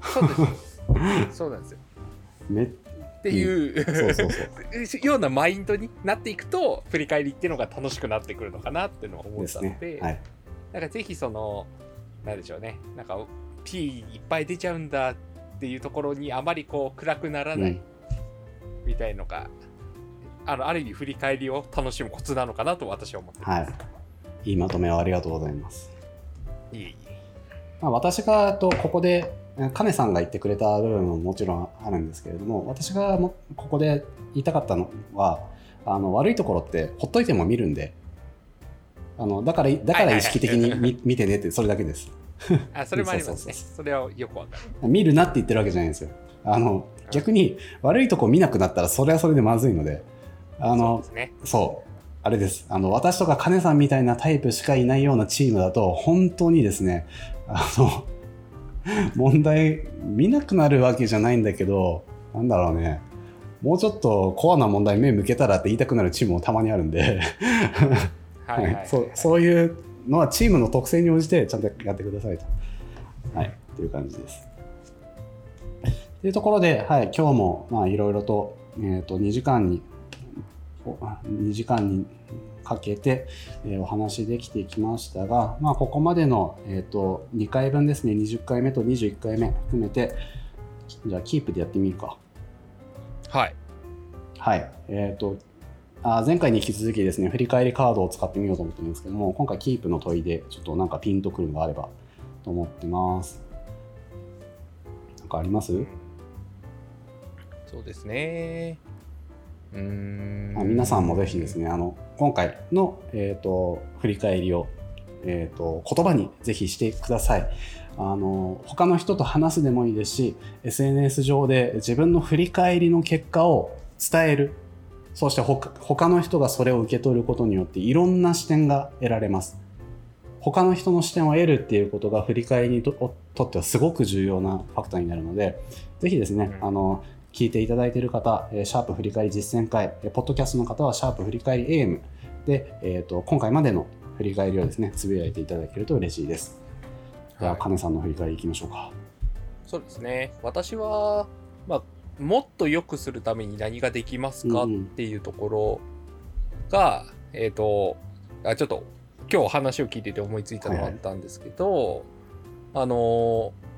そうです。そうなんですよ。[LAUGHS] めっていう、そうそうそう [LAUGHS] ようなマインドになっていくと振り返りっていうのが楽しくなってくるのかなっていうのを思ったのでねはいなんかぜひそのなんでしょうね。なんか P いっぱい出ちゃうんだっていうところにあまりこう暗くならないうん。みたいのが、あのある意味振り返りを楽しむコツなのかなと私は思ってまはい。いいまとめをありがとうございます。す。いえいえ。まあ、私がとここでえカネさんが言ってくれた部分ももちろんあるんですけれども私がもここで言いたかったのはあの悪いところってほっといても見るんであのだからだから意識的に見 [LAUGHS] 見てねってそれだけです。あそれもありますね。[LAUGHS] そうそうそれはよくわかる。見るなって言ってるわけじゃないんですよ。あの逆に悪いとこ見なくなったらそれはそれでまずいのであそうの。そう。あれです。あの私とかカネさんみたいなタイプしかいないようなチームだと本当にですねあの [LAUGHS] 問題見なくなるわけじゃないんだけどなんだろうね。もうちょっとコアな問題目向けたらって言いたくなるチームもたまにあるんではいそうそういうのはチームの特性に応じてちゃんとやってくださいと。はい、という感じです。というところで、はい、今日もまあいろいろと,、えー、と2時間にお2時間にかけて、えーお話できてきましたが、まあ、ここまでの、えー、と2回分ですね20回目と21回目含めてじゃあキープでやってみるか。はい。はい。えっ、と、あ前回に引き続きですね、振り返りカードを使ってみようと思ってるんですけども、今回キープの問いで、ちょっとなんかピンとくるのがあればと思ってます。なんかあります？そうですね。うーん。あ皆さんもぜひですね、あの今回の、えー、と振り返りを、えー、と言葉にぜひしてください。あの他の人と話すでもいいですし、SNS 上で自分の振り返りの結果を伝える。そして他他の人がそれを受け取ることによっていろんな視点が得られます。他の人の視点を得るっていうことが振り返りにととってはすごく重要なファクターになるので、ぜひですね、うんあの聞いていただいている方、えーシャープ振り返り実践会、えーポッドキャストの方はシャープ振り返り AM で、えー、と今回までの振り返りをですね、つぶやいていただけると嬉しいです。では、はいカネさんの振り返りいきましょうか。そうですね。私は、まあ、もっと良くするために何ができますかっうんうん。ていうところが、えっ、とあ、ちょっと今日話を聞いてて思いついたのがあったんですけど、あのー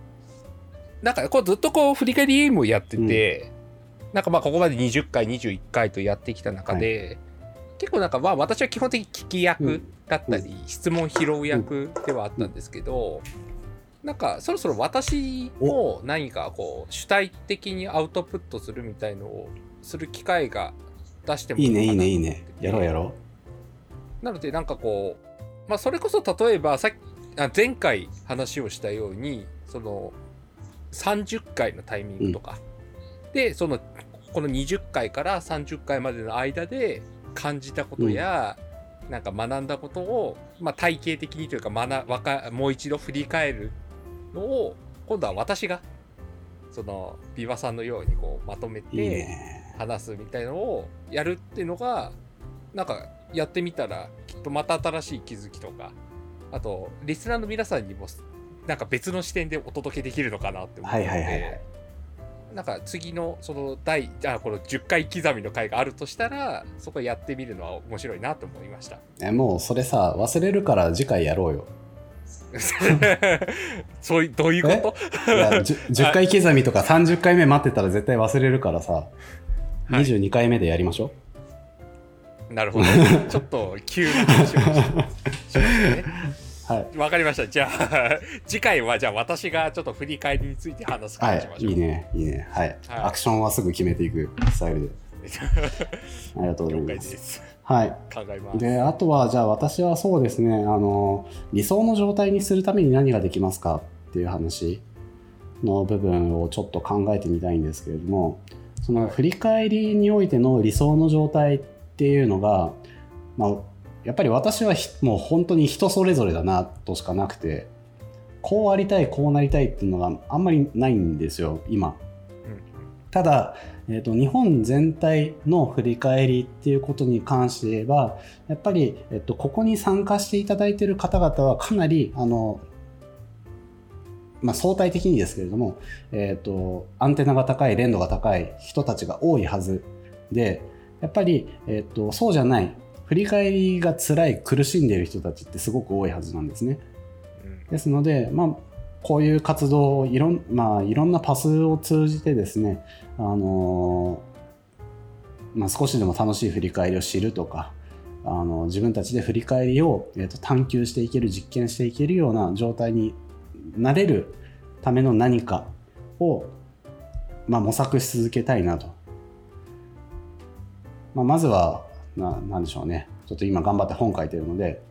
なんかこうずっとこう振り返りゲームをやってて、なんかまあここまで20回21回とやってきた中で、結構なんかまあ私は基本的に聞き役だったり、質問拾う役ではあったんですけど、なんかそろそろ私も何かこう主体的にアウトプットするみたいのをする機会が出してもいいねいいねいいね。やろうやろなのでなんかこう、まあ、それこそ例えばさっきあ前回話をしたようにその30回のタイミングとか、でそのこの20回から30回までの間で感じたことや、なんか学んだことを、まあ、体系的にというか学わかもう一度振り返るのを今度は私がそのビバさんのようにこうまとめてね。話すみたいのをやるっていうのがなんかやってみたらきっとまた新しい気づきとかあとリスナーの皆さんにもなんか別の視点でお届けできるのかなって思うので、はいはいはいはい。なんか次のその第あこの10回刻みの回があるとしたらそこやってみるのは面白いなと思いました。えもうそれさ忘れるから次回やろうよ [LAUGHS] そういうどういうこと？いや 10, 10回刻みとか30回目待ってたら絶対忘れるからさ、はい。22回目でやりましょなるほど。[LAUGHS] ちょっと急な話をししましたね。うはい。わかりました。じゃあ、[LAUGHS] 次回はじゃあ私がちょっと振り返りについて話すは感じしましょう。いいいね。いいね。はい、はい。アクションはすぐ決めていくスタイルで。ありがとうございます。はい考えます。であとはじゃあ私はそうですねあの理想の状態にするために何ができますかっていう話の部分をちょっと考えてみたいんですけれどもその振り返りにおいての理想の状態っていうのが、まあ、やっぱり私はひもう本当に人それぞれだなとしかなくてこうありたいこうなりたいっていうのがあんまりないんですよ今。ただ、えー、と日本全体の振り返りっていうことに関して言えばやっぱり、えっとここに参加していただいている方々はかなりあの、まあ、相対的にですけれども、えー、とアンテナが高い連度が高い人たちが多いはずでやっぱり、えー、とそうじゃない振り返りが辛い苦しんでいる人たちってすごく多いはずなんですね。うんですので、まあ、こういう活動をいろん,、まあ、いろんなパスを通じてですね、あのまあ、少しでも楽しい振り返りを知るとかあの自分たちで振り返りを、えー、と探求していける実験していけるような状態になれるための何かを、まあ、模索し続けたいなと。まあ、まずはななんでしょうね。ちょっと今頑張って本書いてるので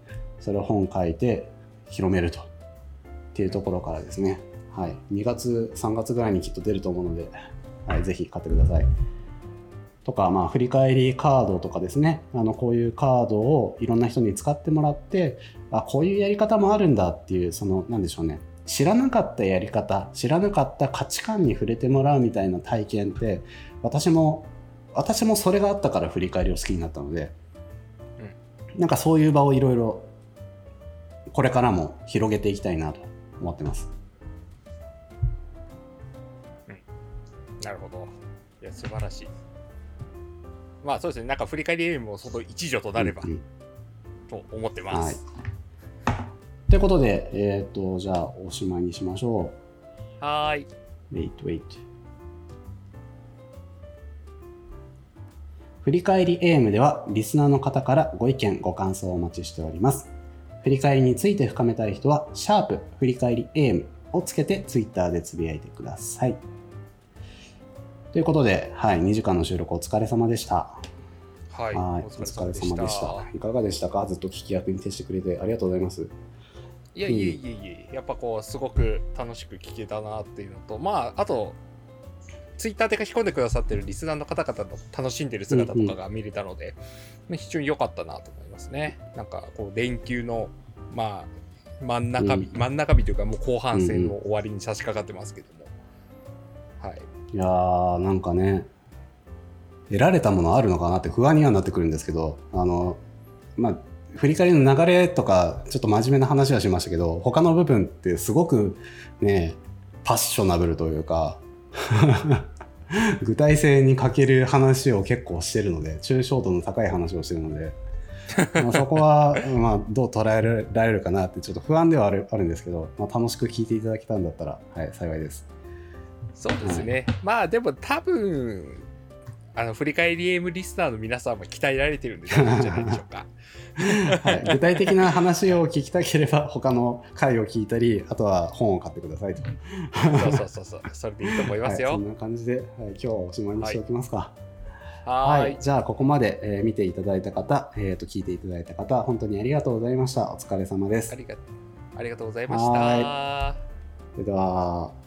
それを本書いて広めると。っていうところからですね、はい、2月3月ぐらいにきっと出ると思うので、はい、ぜひ買ってください。とか、まあ、振り返りカードとかですね。あのこういうカードをいろんな人に使ってもらってあこういうやり方もあるんだっていうそのなんでしょうね。知らなかったやり方知らなかった価値観に触れてもらうみたいな体験って私も私もそれがあったから振り返りを好きになったので、なんかそういう場をいろいろこれからも広げていきたいなと思ってます。素晴らしい。まあそうですね、なんか振り返りよりもその一助となればうんうんと思ってます。ということで、えっ、と、じゃあおしまいにしましょはーい。う。Wait, wait. 振り返り AM ではリスナーの方からご意見、ご感想をお待ちしております。振り返りについて深めたい人は、シャープ振り返り AM をつけて Twitter でつぶやいてください。ということで、はい、2時間の収録お疲れ様でした。はい。はい、おお疲れ様でした。いかがでしたか？ずっと聞き役に徹してくれてありがとうございます。いやいえいえいえ、やっぱこう、すごく楽しく聞けたなっていうのと、まあ、あと、ツイッターで書き込んでくださってるリスナーの方々の楽しんでる姿とかが見れたので、非常に良かったなと思いますね。なんか、こう、連休の、まあ、真ん中日、うん真ん中日というか、もう後半戦の終わりに差し掛かってますけども。はい。いやー、なんかね、得られたものあるのかなって不安にはなってくるんですけど、あの、まあ、振り返りの流れとか、ちょっと真面目な話はしましたけど、他の部分ってすごくね、パッショナブルというか、[LAUGHS] 具体性に欠ける話を結構してるので、抽象度の高い話をしてるので、まあそこは、[LAUGHS] まあ、どう捉えられるかなってちょっと不安ではあるあるんですけど、まあ、楽しく聞いていただけたんだったら、はい、幸いです。そうですね。まあでも多分、あの振り返りゲームリスナーの皆さんも鍛えられてるんじゃないでしょうか。[LAUGHS] はい、具体的な話を聞きたければ他の回を聞いたりあとは本を買ってくださいとそうそうそうそう、それでいいと思いますよ。はい、そんな感じで、はい、今日はおしまいにしておきますか。ははいい。じゃあここまで、えー見ていただいた方、えー、と聞いていただいた方本当にありがとうございましたお疲れ様ですありがありがとうございました。はそれでは